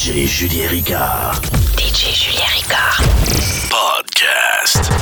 DJ Julien Ricard. DJ Julien Ricard. Podcast.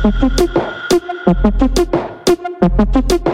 Thank you.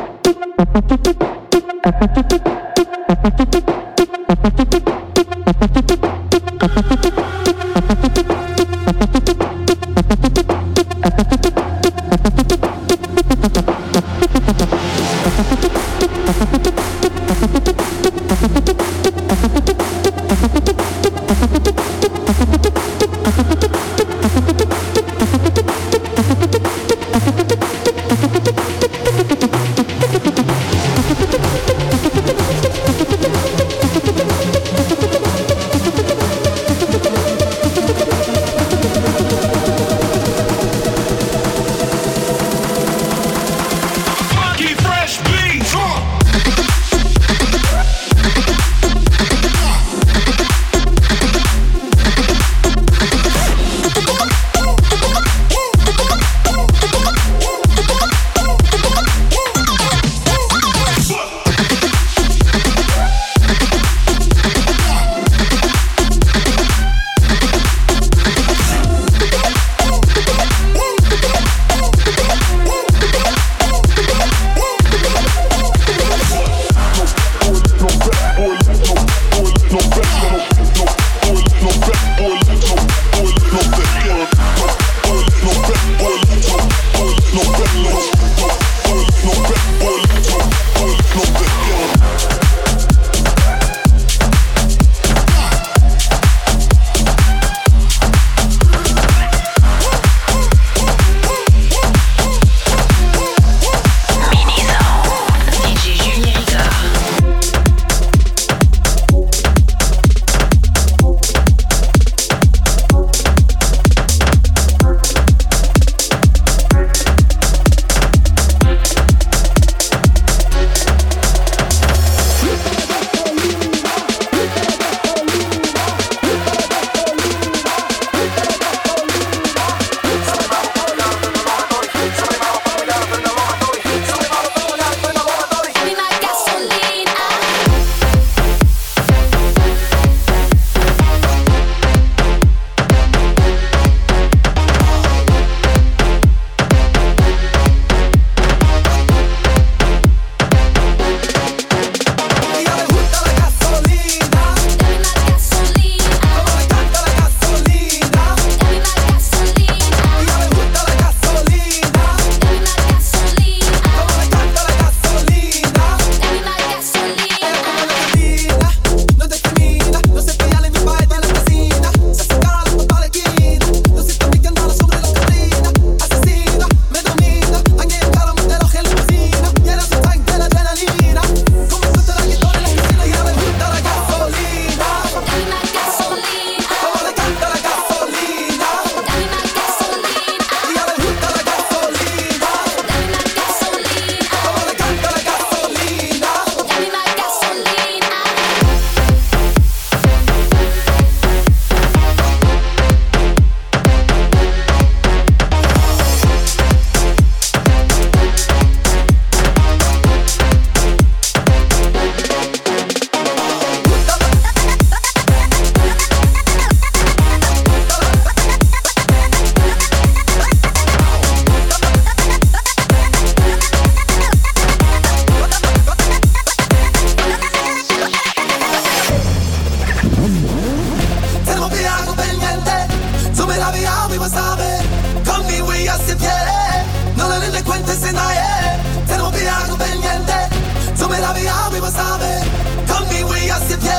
lo sabe, cambi we a si pie,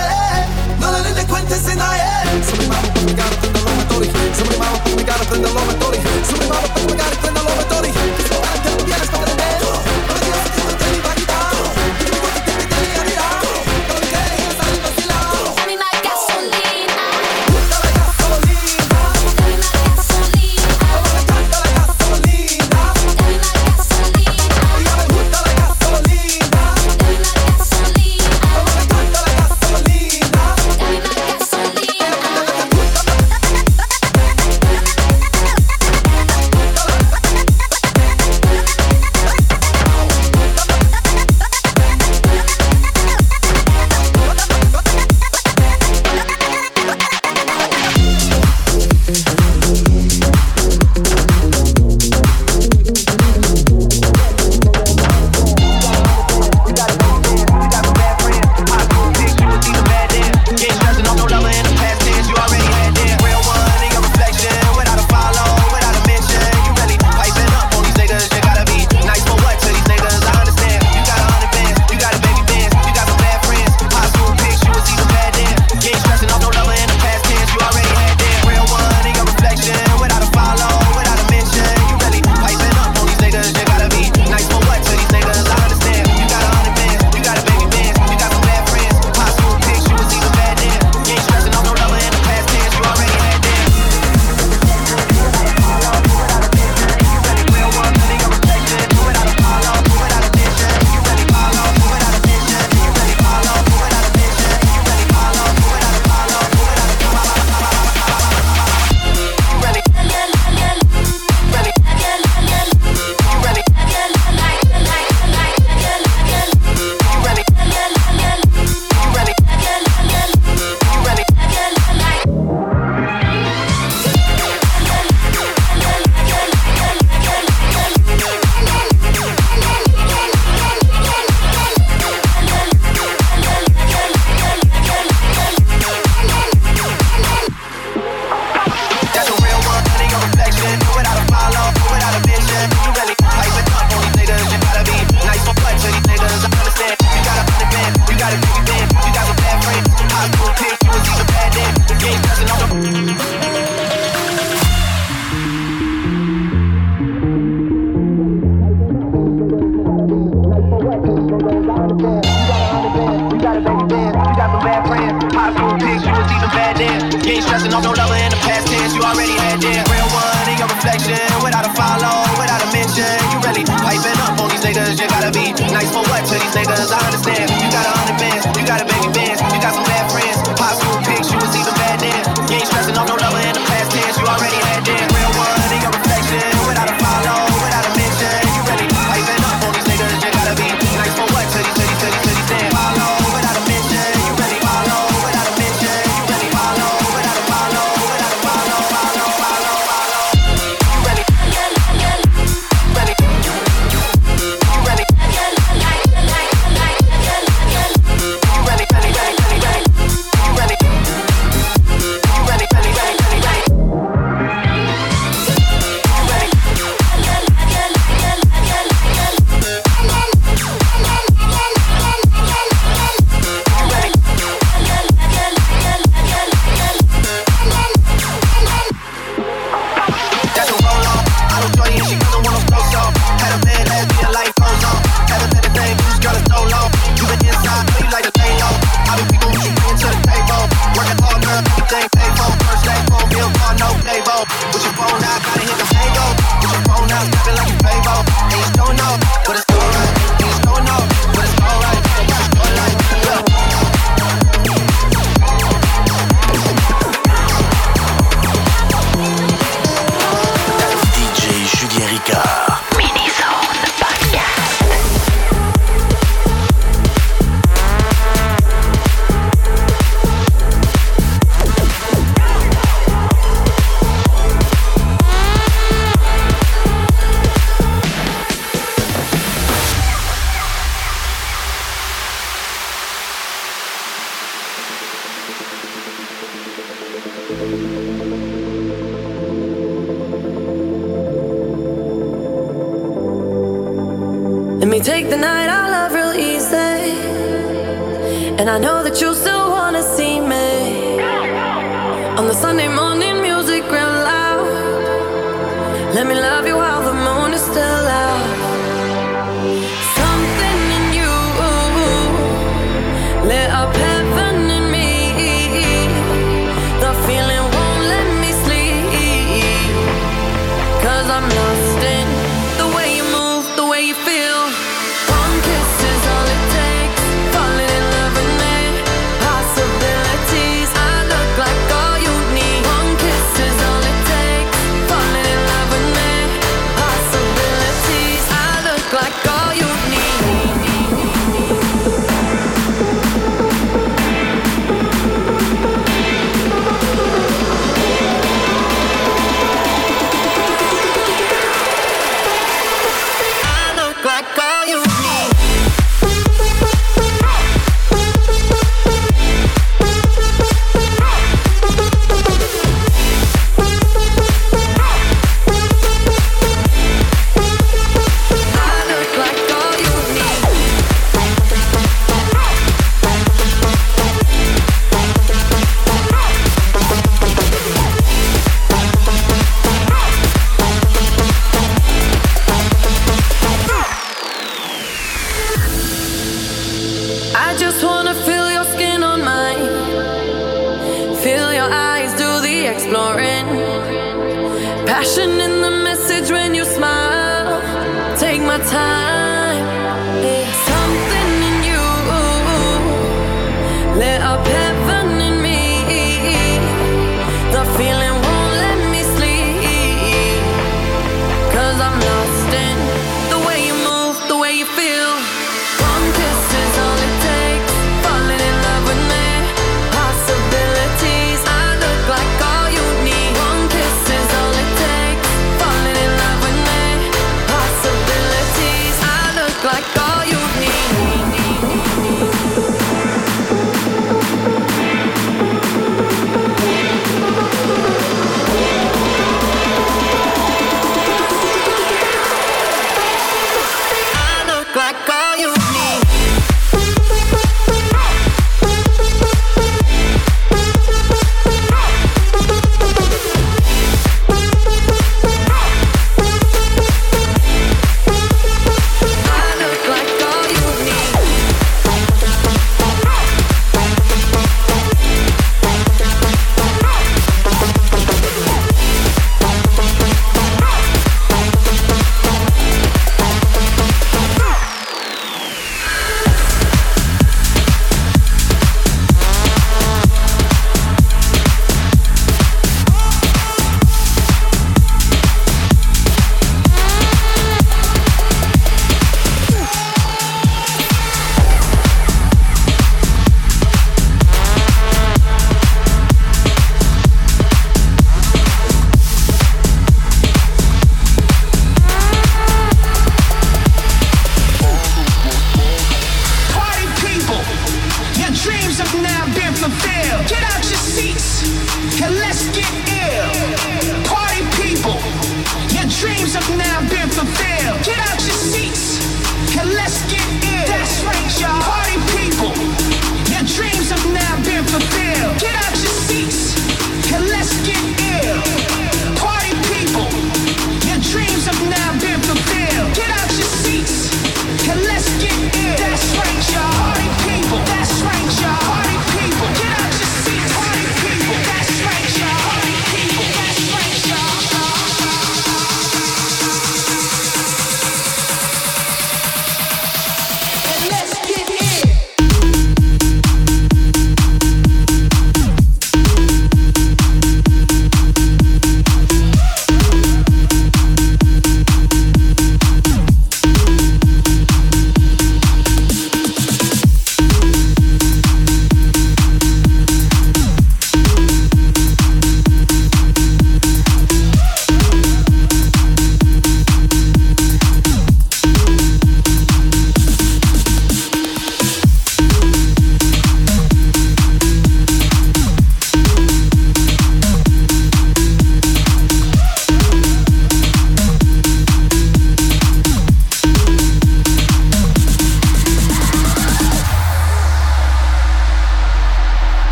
no le ne en a él. Sobre mamá, me garra, prende lo metori, sobre mamá, me garra, prende lo metori, sobre mamá, me garra, prende the metori. Let me love you while the moon is still out.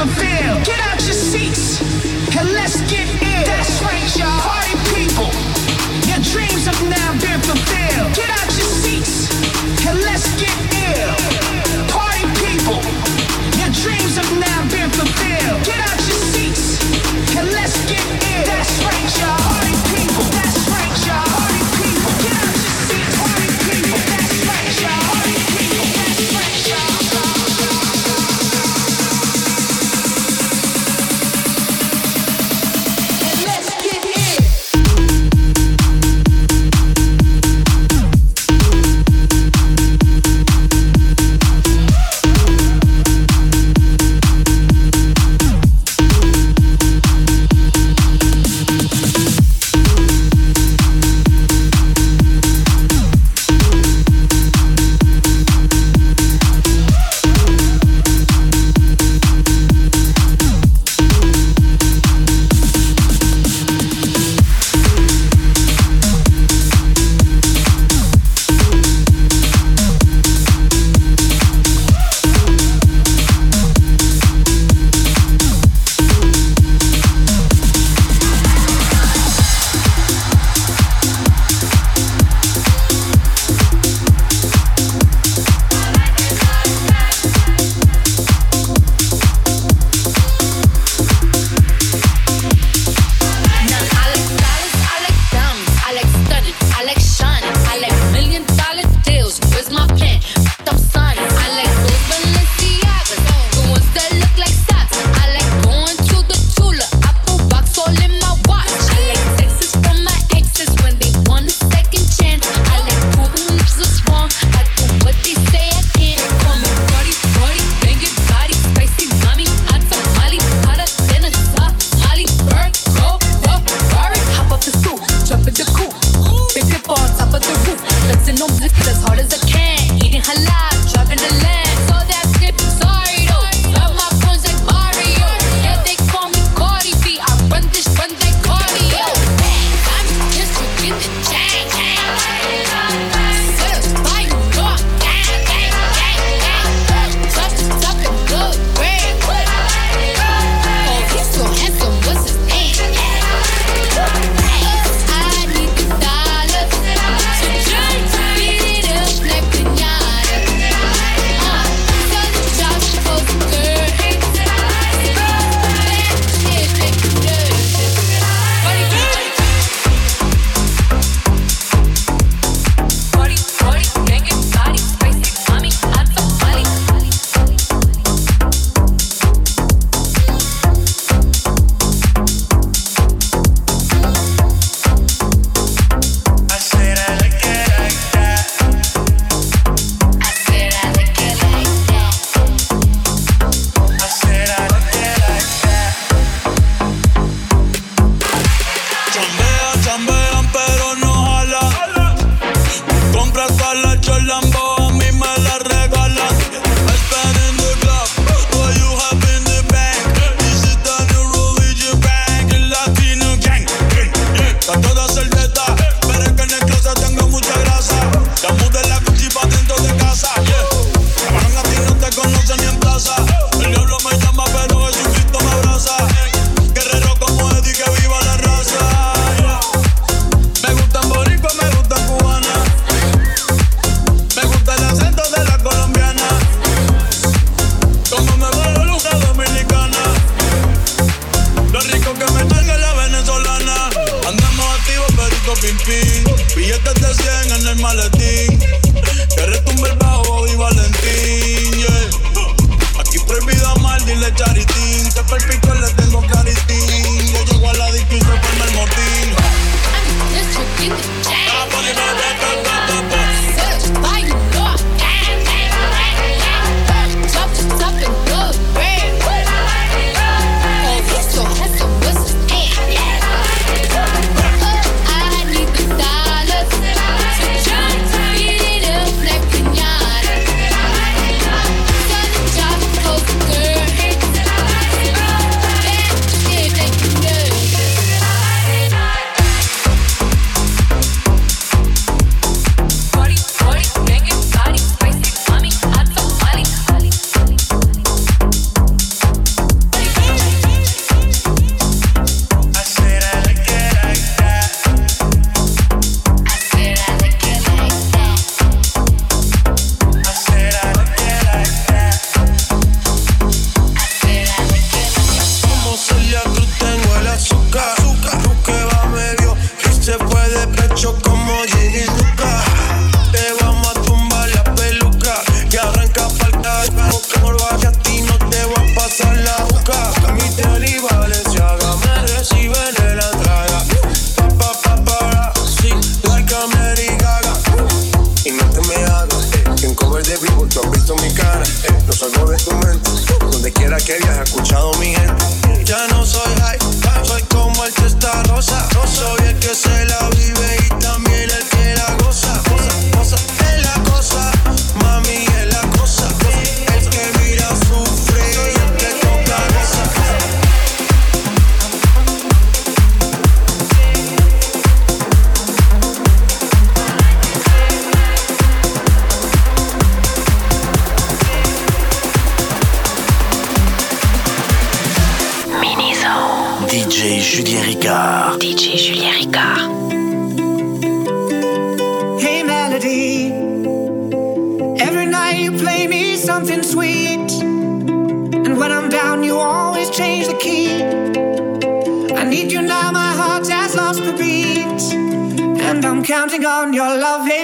for fear.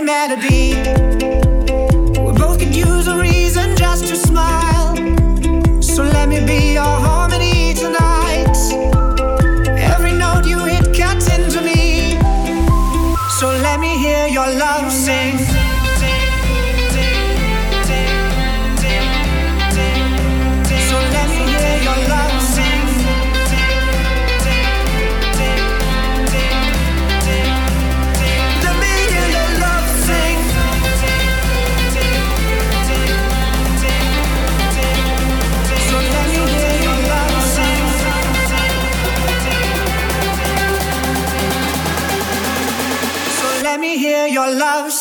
melody. We both could use a reason just to smile. So let me be your heart.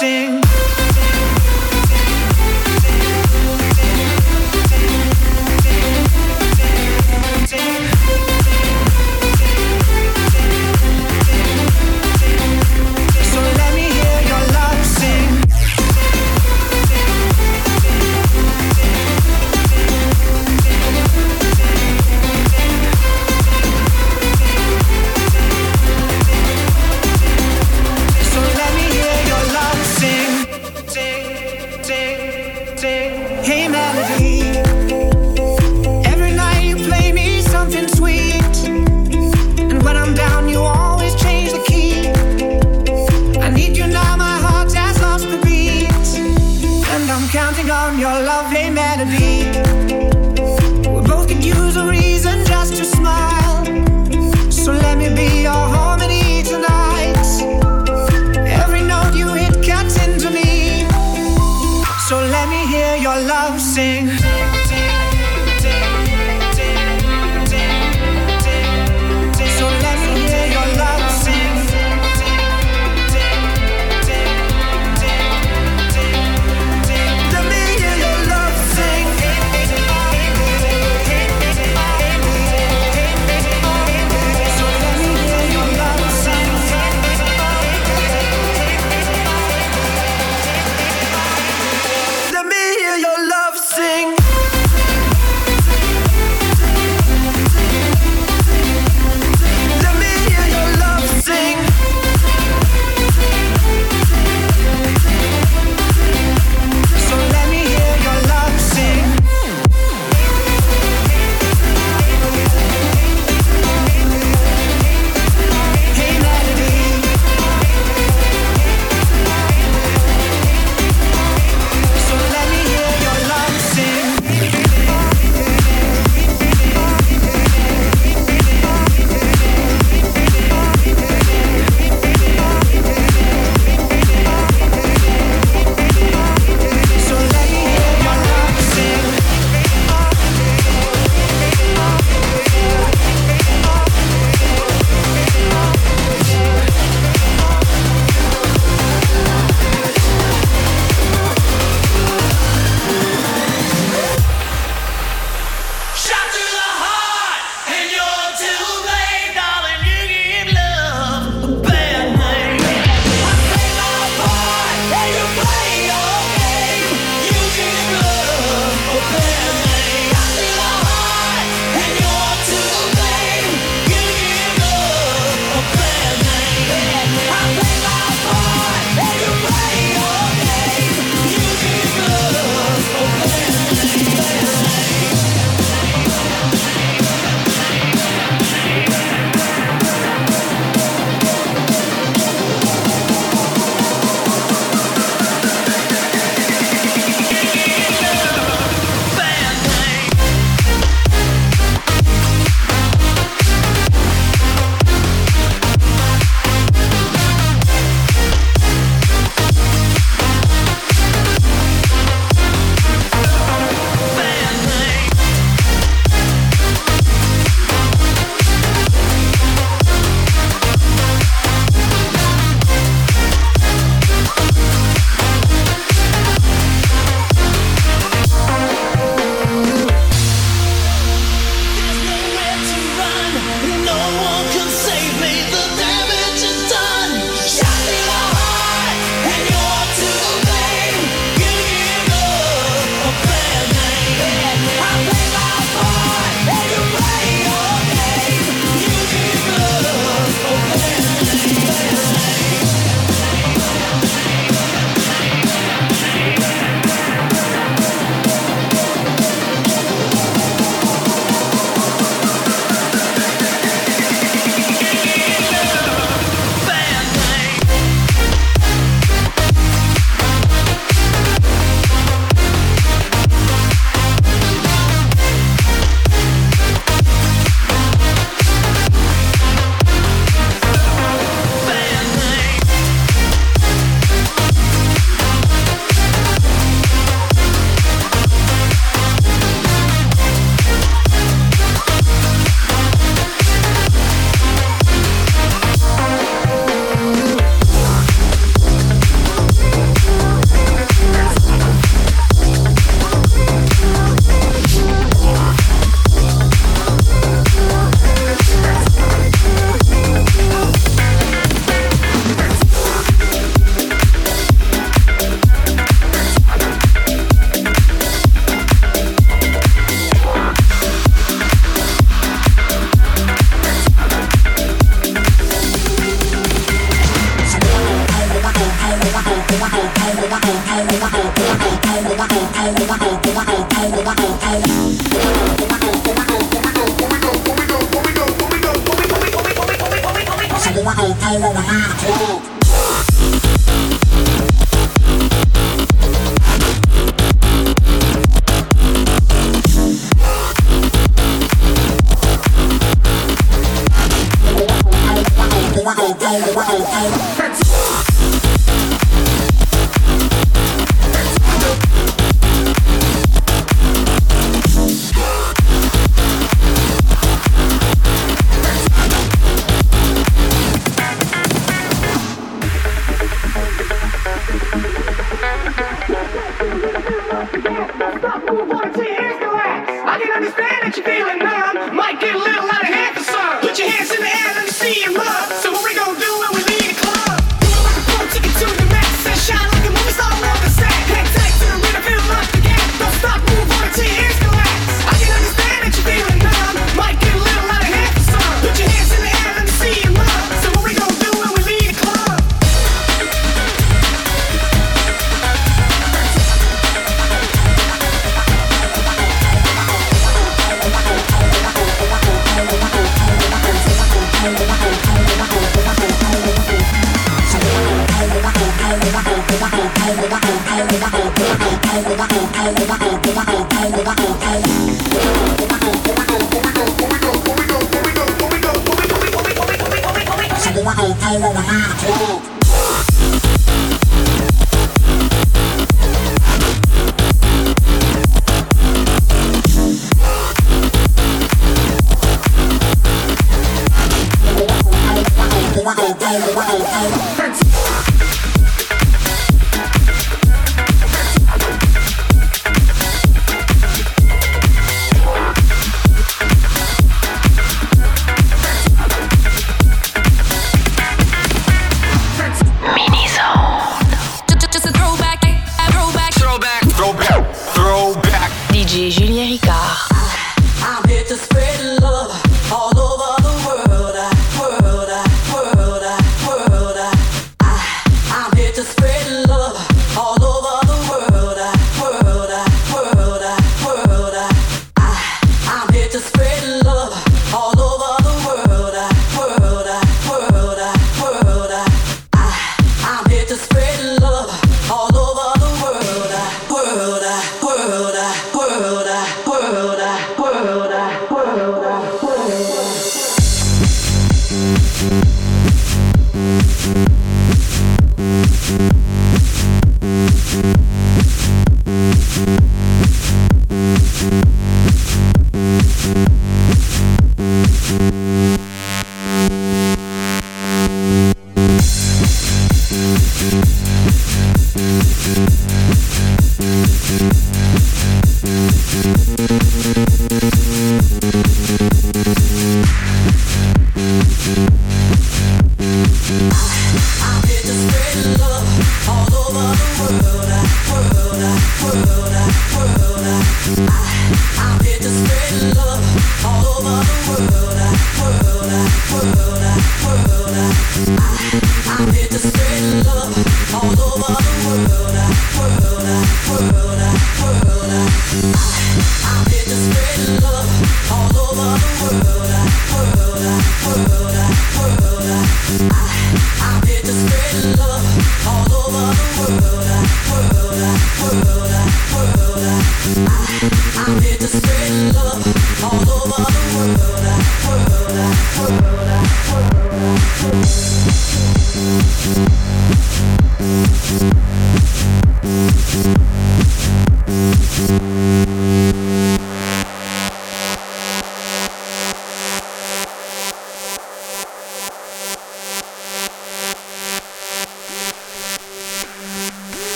sing.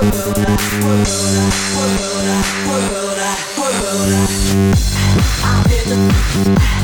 I'm here to,